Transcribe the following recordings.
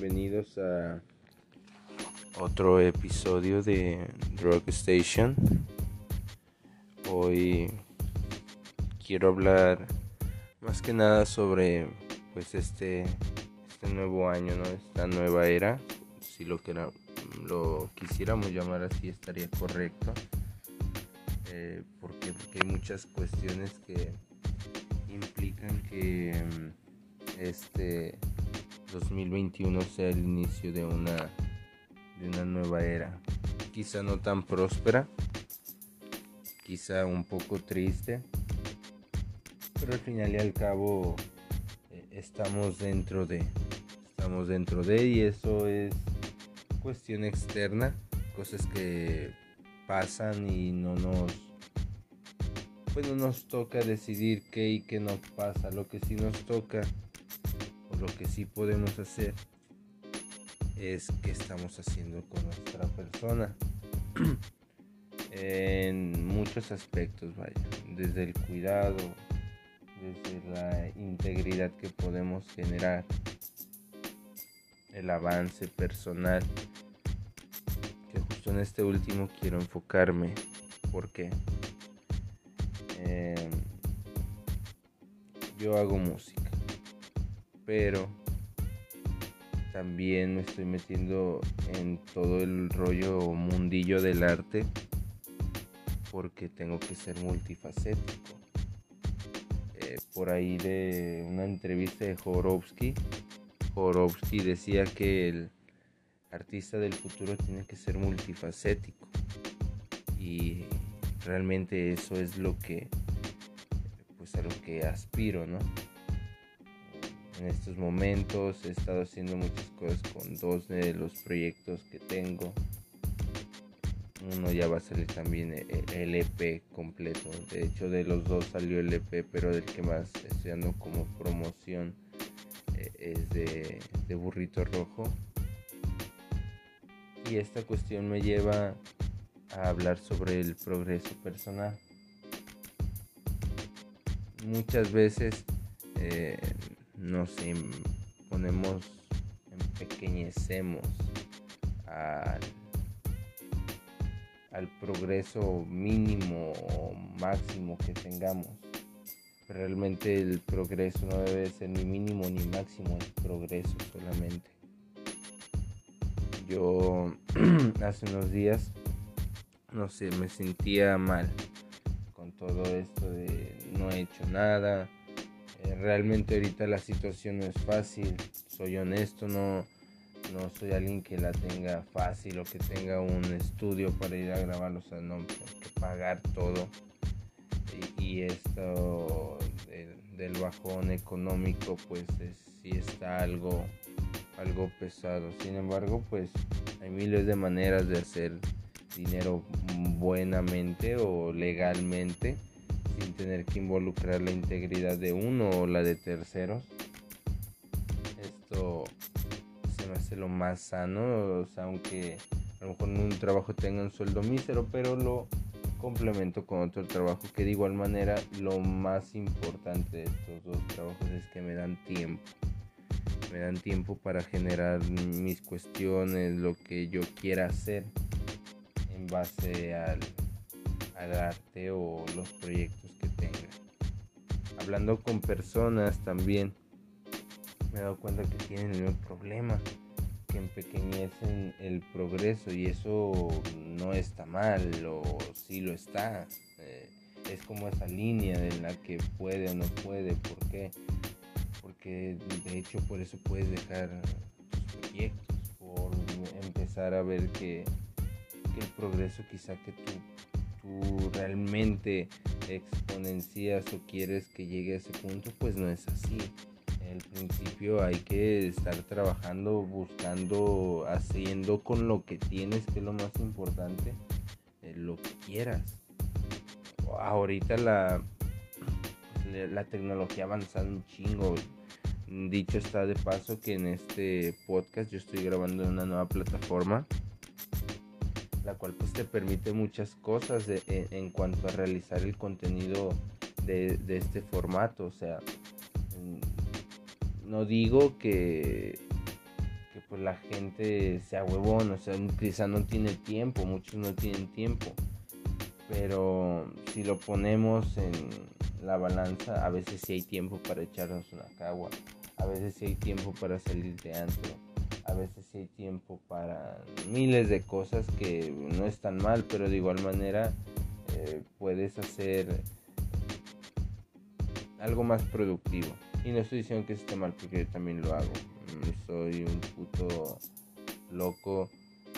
bienvenidos a otro episodio de Drug Station. Hoy quiero hablar más que nada sobre pues este este nuevo año, ¿no? Esta nueva era, si lo que lo quisiéramos llamar así estaría correcto. Eh, porque, porque hay muchas cuestiones que implican que este 2021 sea el inicio de una, de una nueva era. Quizá no tan próspera, quizá un poco triste, pero al final y al cabo eh, estamos dentro de, estamos dentro de y eso es cuestión externa, cosas que pasan y no nos pues no nos toca decidir qué y qué no pasa, lo que sí nos toca lo que sí podemos hacer es qué estamos haciendo con nuestra persona. en muchos aspectos, vaya, desde el cuidado, desde la integridad que podemos generar, el avance personal, que justo en este último quiero enfocarme, porque em, yo hago música pero también me estoy metiendo en todo el rollo mundillo del arte porque tengo que ser multifacético. Eh, por ahí de una entrevista de Jorowski, Jorowski decía que el artista del futuro tiene que ser multifacético y realmente eso es lo que pues a lo que aspiro, ¿no? En estos momentos. He estado haciendo muchas cosas con dos de los proyectos que tengo. Uno ya va a salir también e, e, el EP completo. De hecho, de los dos salió el EP, pero del que más estoy dando como promoción e, es de, de Burrito Rojo. Y esta cuestión me lleva a hablar sobre el progreso personal. Muchas veces eh, nos ponemos, empequeñecemos al, al progreso mínimo o máximo que tengamos. realmente el progreso no debe ser ni mínimo ni máximo, es progreso solamente. Yo hace unos días, no sé, me sentía mal con todo esto de no he hecho nada, eh, realmente ahorita la situación no es fácil, soy honesto, no, no soy alguien que la tenga fácil o que tenga un estudio para ir a grabar, o sea, no, tengo que pagar todo. Y, esto del, bajón económico, pues sí está algo, algo pesado. Sin embargo, pues hay miles de maneras de hacer dinero buenamente o legalmente tener que involucrar la integridad de uno o la de terceros. Esto se me hace lo más sano, aunque a lo mejor en un trabajo tenga un sueldo mísero, pero lo complemento con otro trabajo que de igual manera lo más importante de estos dos trabajos es que me dan tiempo. Me dan tiempo para generar mis cuestiones, lo que yo quiera hacer en base al, al arte o los proyectos tenga. Hablando con personas también, me he dado cuenta que tienen el mismo problema, que empequeñecen el progreso y eso no está mal o sí lo está. Eh, es como esa línea en la que puede o no puede, ¿por qué? Porque de hecho por eso puedes dejar tus proyectos, por empezar a ver que el progreso quizá que tú realmente exponencias o quieres que llegue a ese punto, pues no es así. En el principio hay que estar trabajando, buscando, haciendo con lo que tienes, que es lo más importante, eh, lo que quieras. Ahorita la, la tecnología avanza un chingo. Dicho está de paso que en este podcast yo estoy grabando en una nueva plataforma la cual pues te permite muchas cosas en, cuanto a realizar el contenido de, este formato. O sea, mm, no digo que, que pues la gente sea huevón, o sea, quizá no tiene tiempo, muchos no tienen tiempo. Pero si lo ponemos en la balanza, a veces sí hay tiempo para echarnos una cagua, a veces sí hay tiempo para salir de antro, a veces sí hay tiempo para miles de cosas que no están mal, pero de igual manera eh, puedes hacer algo más productivo. Y no estoy diciendo que esté mal porque yo también lo hago. Soy un puto loco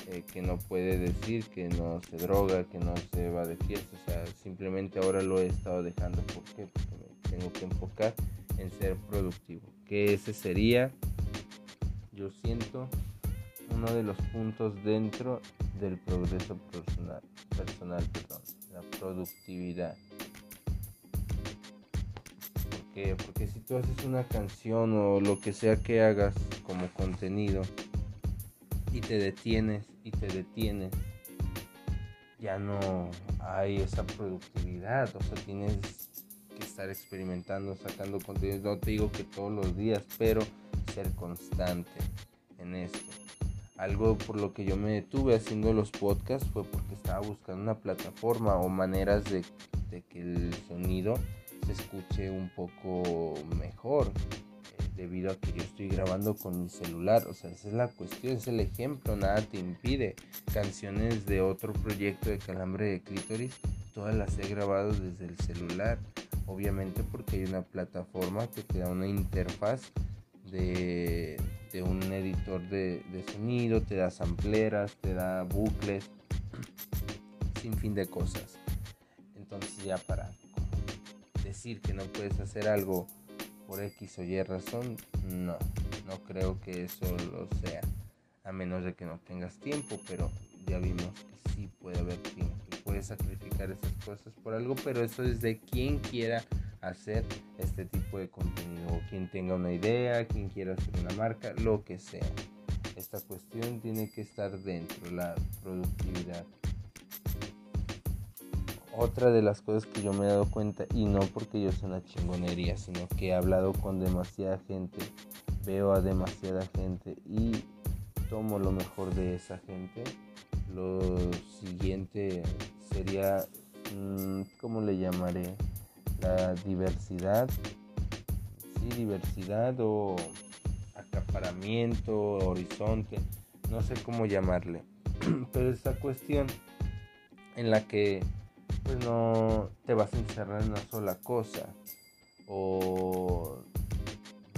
eh, que no puede decir que no se droga, que no se va de fiesta. O sea, simplemente ahora lo he estado dejando. ¿Por qué? Porque me tengo que enfocar en ser productivo. Que ese sería, yo siento, uno de los puntos dentro del progreso personal, perdón, la productividad. Porque si tú haces una canción o lo que sea que hagas como contenido y te detienes y te detienes, ya no hay esa productividad. O sea, tienes que estar experimentando, sacando contenido. No te digo que todos los días, pero ser constante en esto. Algo por lo que yo me detuve haciendo los podcasts fue porque estaba buscando una plataforma o maneras de, que el sonido se escuche un poco mejor eh, debido a que yo estoy grabando con mi celular. O sea, esa es la cuestión, es el ejemplo, nada te impide. Canciones de otro proyecto de Calambre de Clítoris, todas las he grabado desde el celular. Obviamente porque hay una plataforma que te da una interfaz de, de un editor de, de sonido, te da sampleras, te da bucles, sin fin de cosas. Entonces ya para decir que no puedes hacer algo por X o Y razón, no, no creo que eso lo sea, a menos de que no tengas tiempo, pero ya vimos que sí puede haber tiempo puedes sacrificar esas cosas por algo, pero eso es de quien quiera hacer este tipo de contenido, quien tenga una idea, quien quiera hacer una marca, lo que sea. Esta cuestión tiene que estar dentro, la productividad otra de las cosas que yo me he dado cuenta, y no porque yo sea una chingonería, sino que he hablado con demasiada gente, veo a demasiada gente y tomo lo mejor de esa gente. Lo siguiente sería, mm, ¿cómo le llamaré? La diversidad. Sí, diversidad o acaparamiento, horizonte, no sé cómo llamarle. Pero esta cuestión en la que pues no te vas a encerrar en una sola cosa o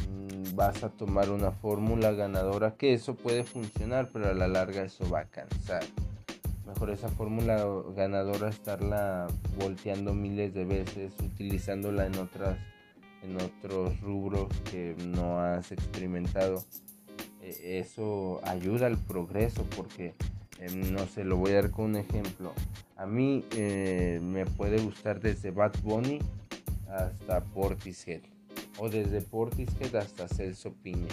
mm, vas a tomar una fórmula ganadora que eso puede funcionar pero a la larga eso va a cansar mejor esa fórmula ganadora estarla volteando miles de veces utilizándola en otras en otros rubros que no has experimentado e, eso ayuda al progreso porque em, no sé lo voy a dar con un ejemplo a mí eh, me puede gustar desde Bad Bunny hasta Portishead. O desde Portishead hasta Celso Piña.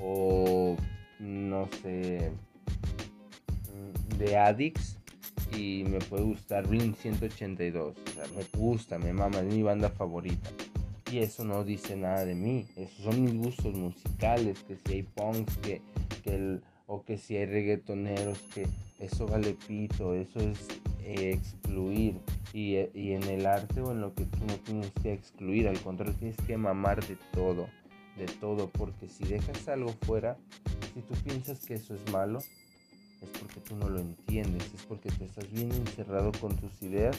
O no sé. De Addicts. Y me puede gustar Blink 182. O sea, me gusta, me mama, es mi banda favorita. Y eso no dice nada de mí. Esos son mis gustos musicales. Que si hay punks, que, que el, o que si hay reggaetoneros, que eso vale pito. Eso es excluir y, y, en el arte o en lo que tú no tienes que excluir, al contrario tienes que mamar de todo, de todo, porque si dejas algo fuera, si tú piensas que eso es malo, es porque tú no lo entiendes, es porque tú estás bien encerrado con tus ideas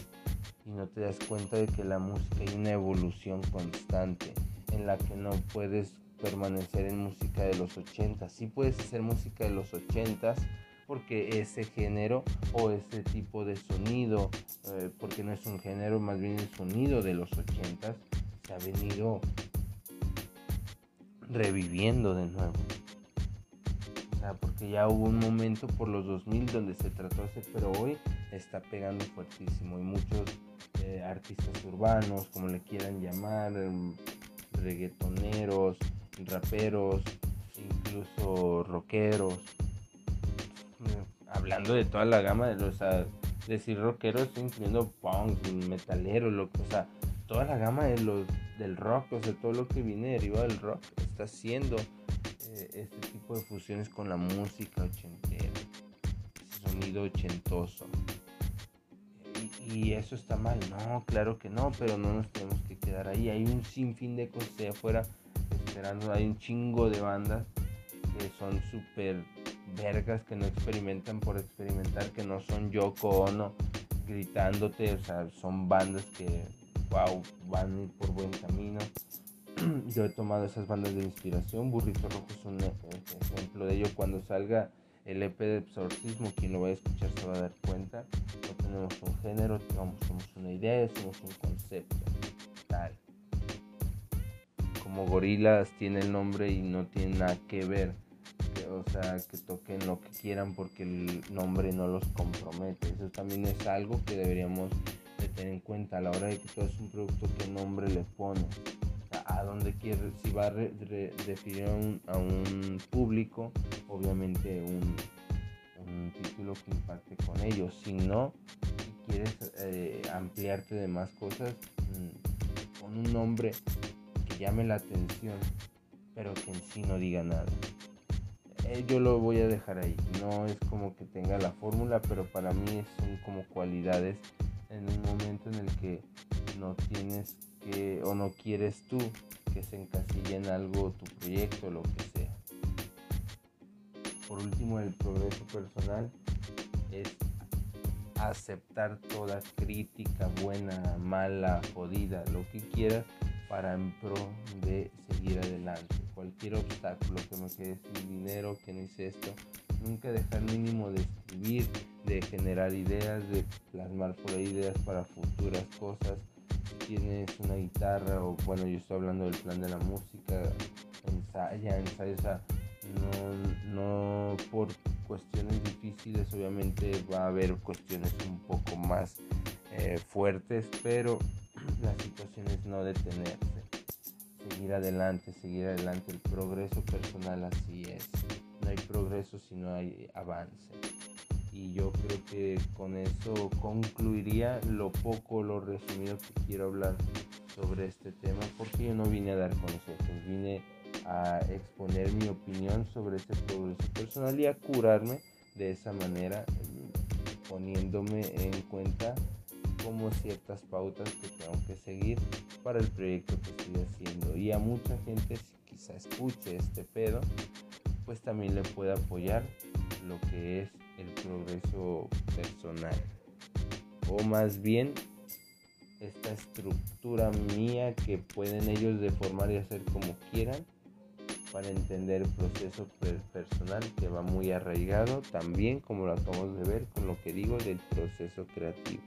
y no te das cuenta de que la música hay una evolución constante en la que no puedes permanecer en música de los 80, sí puedes hacer música de los 80 porque ese género o ese tipo de sonido, eh, porque no es un género, más bien el sonido de los 80 se ha venido reviviendo de nuevo. O sea, porque ya hubo un momento por los 2000 donde se trató ese, pero hoy está pegando fuertísimo y muchos eh, artistas urbanos, como le quieran llamar, em, reggaetoneros, raperos, incluso rockeros, hablando de toda la gama de los, decir rockeros, incluyendo punk, metalero, lo, o sea, toda la gama de los, del rock, o sea, todo lo que viene derivado del rock está haciendo eh, este tipo de fusiones con la música ochentera, ese sonido ochentoso. Y, eso está mal, no, claro que no, pero no nos tenemos que quedar ahí. Hay un sinfín de cosas de afuera esperando, hay un chingo de bandas que son súper vergas que no experimentan por experimentar, que no son Yoko Ono gritándote, o sea, son bandas que, wow, van por buen camino. Yo he tomado esas bandas de inspiración, Burrito Rojo es un ejemplo de ello. Cuando salga el EP de Exorcismo, quien lo vaya a escuchar se va a dar cuenta. No tenemos un género, somos una idea, somos un concepto. Tal. Como gorilas tiene el nombre y no tiene nada que ver o sea, que toquen lo que quieran porque el nombre no los compromete. Eso también es algo que deberíamos de tener en cuenta a la hora de que todo es un producto, qué nombre le pone. A dónde quiere, si va a referir a un, público, obviamente un, título que impacte con ellos. Si no, si quieres eh, ampliarte de más cosas, mm, con un nombre que llame la atención, pero que en sí no diga nada. Eh, yo lo voy a dejar ahí. No es como que tenga la fórmula, pero para mí son como cualidades en un momento en el que no tienes o no quieres tú que se encasille en algo tu proyecto, lo que sea. Por último, el progreso personal es aceptar toda crítica, buena, mala, jodida, lo que quieras, para en pro de seguir adelante. Cualquier obstáculo, que me quede sin dinero, que no hice esto, nunca dejar mínimo de escribir, de generar ideas, de plasmar por ahí ideas para futuras cosas. Tienes una guitarra o bueno, yo estoy hablando del plan de la música, ensaya, ensaya, o sea, no, no por cuestiones difíciles, obviamente va a haber cuestiones un poco más eh, fuertes, pero la situación es no detenerse, seguir adelante, seguir adelante. El progreso personal así es. No hay progreso si no hay avance. Y yo creo que con eso concluiría lo poco, lo resumido que quiero hablar sobre este tema, porque yo no vine a dar consejos, vine a exponer mi opinión sobre este progreso personal y a curarme de esa manera, poniéndome en cuenta como ciertas pautas que tengo que seguir para el proyecto que estoy haciendo. Y a mucha gente, si quizá escuche este pedo, pues también le puede apoyar lo que es el progreso personal. O más bien, esta estructura mía que pueden ellos deformar y hacer como quieran para entender el proceso personal que va muy arraigado también como lo acabamos de ver con lo que digo del proceso creativo.